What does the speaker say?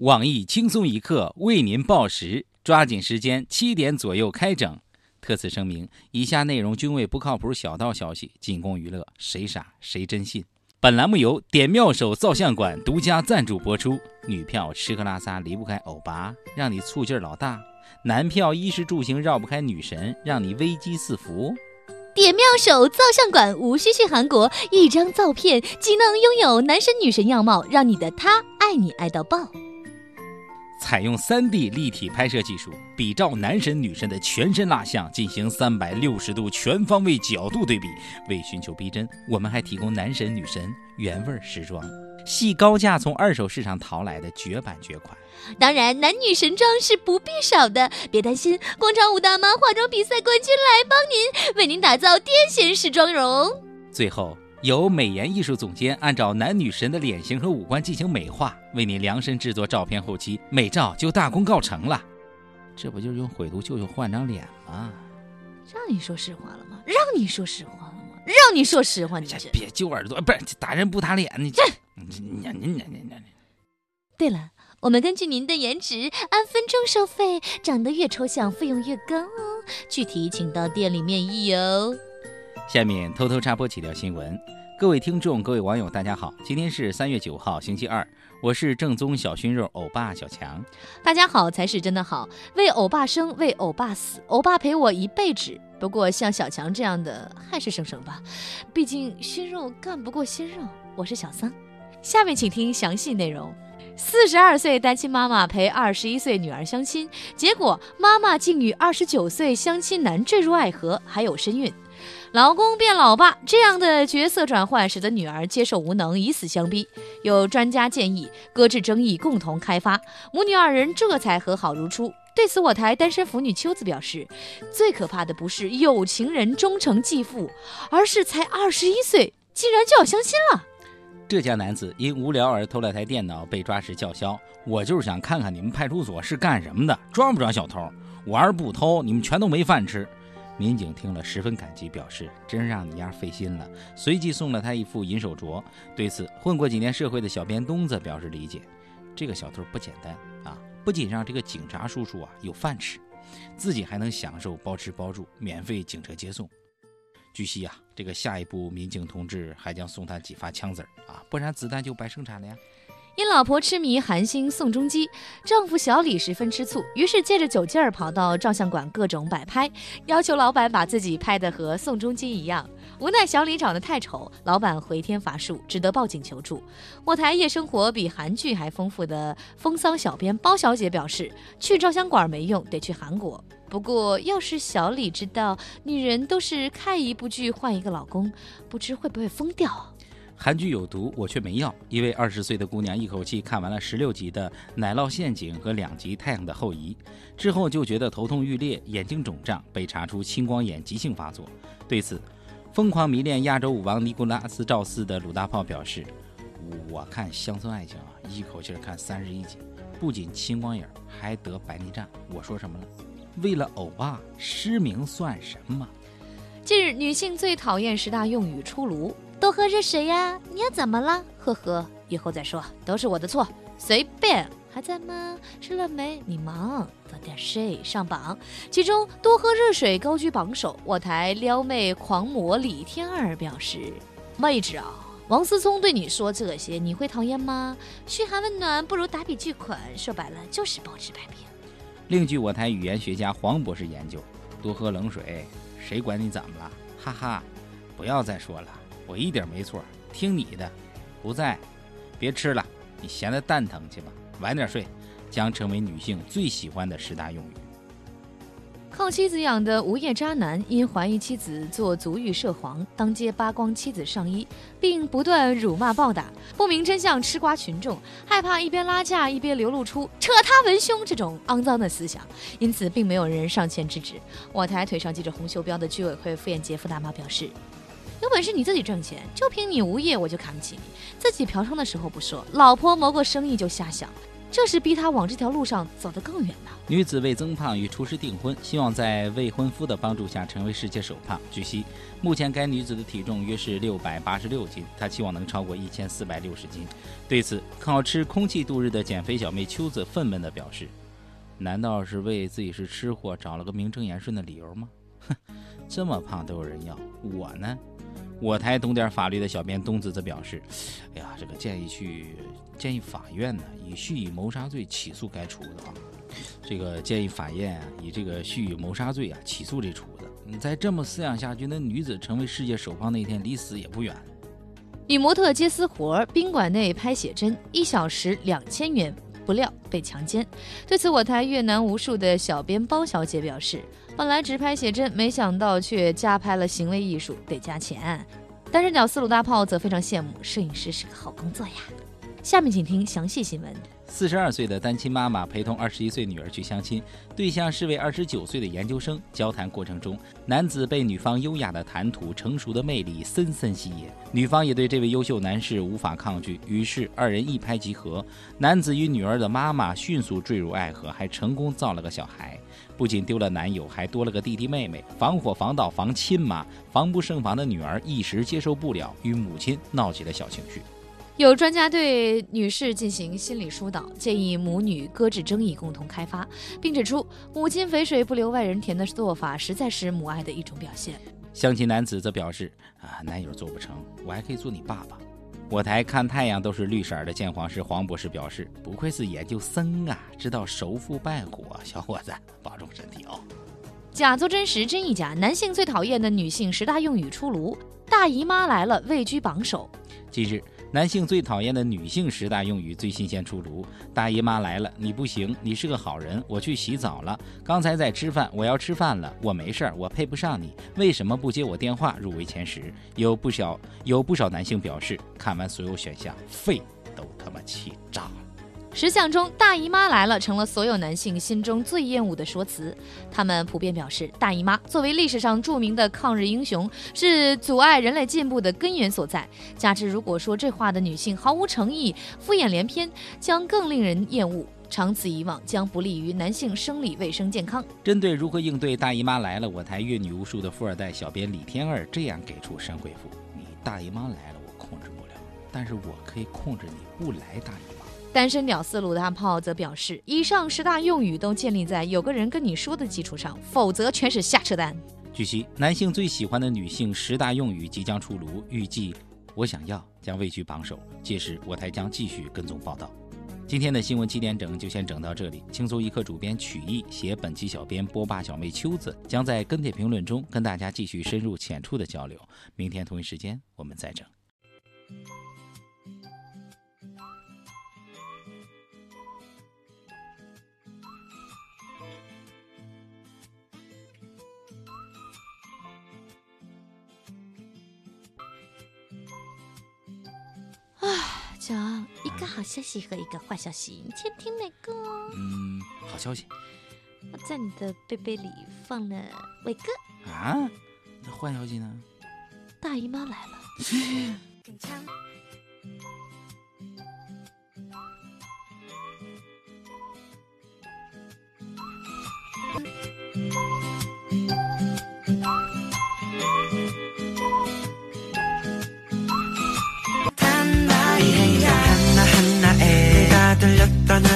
网易轻松一刻为您报时，抓紧时间，七点左右开整。特此声明，以下内容均为不靠谱小道消息，仅供娱乐，谁傻谁真信。本栏目由点妙手照相馆独家赞助播出。女票吃喝拉撒离不开欧巴，让你醋劲儿老大；男票衣食住行绕不开女神，让你危机四伏。点妙手照相馆无需去韩国，一张照片即能拥有男神女神样貌，让你的他爱你爱到爆。采用 3D 立体拍摄技术，比照男神女神的全身蜡像进行360度全方位角度对比。为寻求逼真，我们还提供男神女神原味时装，系高价从二手市场淘来的绝版绝款。当然，男女神装是不必少的，别担心，广场舞大妈化妆比赛冠军来帮您，为您打造癫痫式妆容。最后。由美颜艺术总监按照男女神的脸型和五官进行美化，为你量身制作照片，后期美照就大功告成了。这不就是用毁图舅舅换张脸吗？让你说实话了吗？让你说实话了吗？让你说实话，你这别揪耳朵，不是打人不打脸，你这你你你你你。对了，我们根据您的颜值按分钟收费，长得越抽象，费用越高哦。具体请到店里面议哦。下面偷偷插播几条新闻。各位听众，各位网友，大家好！今天是三月九号，星期二，我是正宗小熏肉欧巴小强。大家好才是真的好，为欧巴生，为欧巴死，欧巴陪我一辈子。不过像小强这样的，还是生生吧，毕竟熏肉干不过鲜肉。我是小桑，下面请听详细内容。四十二岁单亲妈妈陪二十一岁女儿相亲，结果妈妈竟与二十九岁相亲男坠入爱河，还有身孕。老公变老爸这样的角色转换，使得女儿接受无能，以死相逼。有专家建议搁置争议，共同开发，母女二人这才和好如初。对此，我台单身腐女秋子表示，最可怕的不是有情人终成继父，而是才二十一岁，竟然就要相亲了。浙江男子因无聊而偷了台电脑，被抓时叫嚣：“我就是想看看你们派出所是干什么的，抓不抓小偷？我要是不偷，你们全都没饭吃。”民警听了十分感激，表示真让你丫费心了，随即送了他一副银手镯。对此，混过几年社会的小编东子表示理解：这个小偷不简单啊，不仅让这个警察叔叔啊有饭吃，自己还能享受包吃包住、免费警车接送。据悉啊，这个下一步民警同志还将送他几发枪子儿啊，不然子弹就白生产了呀。因老婆痴迷韩星宋仲基，丈夫小李十分吃醋，于是借着酒劲儿跑到照相馆各种摆拍，要求老板把自己拍得和宋仲基一样。无奈小李长得太丑，老板回天乏术，只得报警求助。我台夜生活比韩剧还丰富的风骚小编包小姐表示，去照相馆没用，得去韩国。不过要是小李知道女人都是看一部剧换一个老公，不知会不会疯掉。韩剧有毒，我却没药。一位二十岁的姑娘一口气看完了十六集的《奶酪陷阱》和两集《太阳的后裔》，之后就觉得头痛欲裂、眼睛肿胀，被查出青光眼急性发作。对此，疯狂迷恋亚洲舞王尼古拉斯赵四的鲁大炮表示：“我看《乡村爱情》啊，一口气看三十一集，不仅青光眼，还得白内障。我说什么了？为了欧巴失明算什么？”近日，女性最讨厌十大用语出炉。多喝热水呀！你要怎么了？呵呵，以后再说，都是我的错，随便。还在吗？吃了没？你忙，早点睡。上榜，其中多喝热水高居榜首。我台撩妹狂魔李天二表示：“妹子啊，王思聪对你说这些，你会讨厌吗？嘘寒问暖不如打笔巨款，说白了就是包治百病。”另据我台语言学家黄博士研究，多喝冷水，谁管你怎么了？哈哈，不要再说了。我一点没错，听你的，不在，别吃了，你闲的蛋疼去吧，晚点睡，将成为女性最喜欢的十大用语。靠妻子养的无业渣男，因怀疑妻子做足浴涉黄，当街扒光妻子上衣，并不断辱骂暴打，不明真相吃瓜群众害怕一边拉架一边流露出扯他文胸这种肮脏的思想，因此并没有人上前制止。我台腿上系着红袖标的居委会妇炎洁夫大妈表示。有本事你自己挣钱，就凭你无业我就看不起你。自己嫖娼的时候不说，老婆谋个生意就瞎想。这是逼她往这条路上走得更远呢。女子为增胖与厨师订婚，希望在未婚夫的帮助下成为世界首胖。据悉，目前该女子的体重约是六百八十六斤，她期望能超过一千四百六十斤。对此，靠吃空气度日的减肥小妹秋子愤懑地表示：“难道是为自己是吃货找了个名正言顺的理由吗？哼，这么胖都有人要，我呢？”我台懂点法律的小编东子则表示：“哎呀，这个建议去建议法院呢，以蓄意谋杀罪起诉该厨子啊。”这个建议法院啊，以这个蓄意谋杀罪啊起诉这厨子。你再这么饲养下去，那女子成为世界首胖那一天离死也不远。女模特接私活，宾馆内拍写真，一小时两千元，不料被强奸。对此，我台越南无数的小编包小姐表示，本来只拍写真，没想到却加拍了行为艺术，得加钱。单身鸟丝鲁大炮则非常羡慕，摄影师是个好工作呀。下面请听详细新闻。四十二岁的单亲妈妈陪同二十一岁女儿去相亲，对象是位二十九岁的研究生。交谈过程中，男子被女方优雅的谈吐、成熟的魅力深深吸引，女方也对这位优秀男士无法抗拒，于是二人一拍即合。男子与女儿的妈妈迅速坠入爱河，还成功造了个小孩。不仅丢了男友，还多了个弟弟妹妹。防火防盗防亲妈，防不胜防的女儿一时接受不了，与母亲闹起了小情绪。有专家对女士进行心理疏导，建议母女搁置争议，共同开发，并指出母亲肥水不流外人田的做法实在是母爱的一种表现。相亲男子则表示：“啊，男友做不成，我还可以做你爸爸。”我台看太阳都是绿色的鉴黄师黄博士表示：“不愧是研究生啊，知道熟妇败火，小伙子保重身体哦。”假作真实，真亦假。男性最讨厌的女性十大用语出炉，大姨妈来了位居榜首。近日。男性最讨厌的女性十大用语最新鲜出炉，大姨妈来了，你不行，你是个好人，我去洗澡了，刚才在吃饭，我要吃饭了，我没事儿，我配不上你，为什么不接我电话？入围前十，有不少有不少男性表示，看完所有选项，肺都他妈气炸了。十项中，大姨妈来了成了所有男性心中最厌恶的说辞。他们普遍表示，大姨妈作为历史上著名的抗日英雄，是阻碍人类进步的根源所在。加之如果说这话的女性毫无诚意、敷衍连篇，将更令人厌恶。长此以往，将不利于男性生理卫生健康。针对如何应对大姨妈来了，我台阅女无数的富二代小编李天二这样给出神回复：你大姨妈来了，我控制不了，但是我可以控制你不来大姨妈。单身屌丝鲁大炮则表示，以上十大用语都建立在有个人跟你说的基础上，否则全是瞎扯淡。据悉，男性最喜欢的女性十大用语即将出炉，预计“我想要”将位居榜首。届时，我台将继续跟踪报道。今天的新闻七点整就先整到这里。轻松一刻主编曲艺写本期小编波霸小妹秋子将在跟帖评论中跟大家继续深入浅出的交流。明天同一时间我们再整。讲一个好消息和一个坏消息，你先听哪个？嗯，好消息。我在你的背背里放了伟哥。啊？那坏消息呢？大姨妈来了。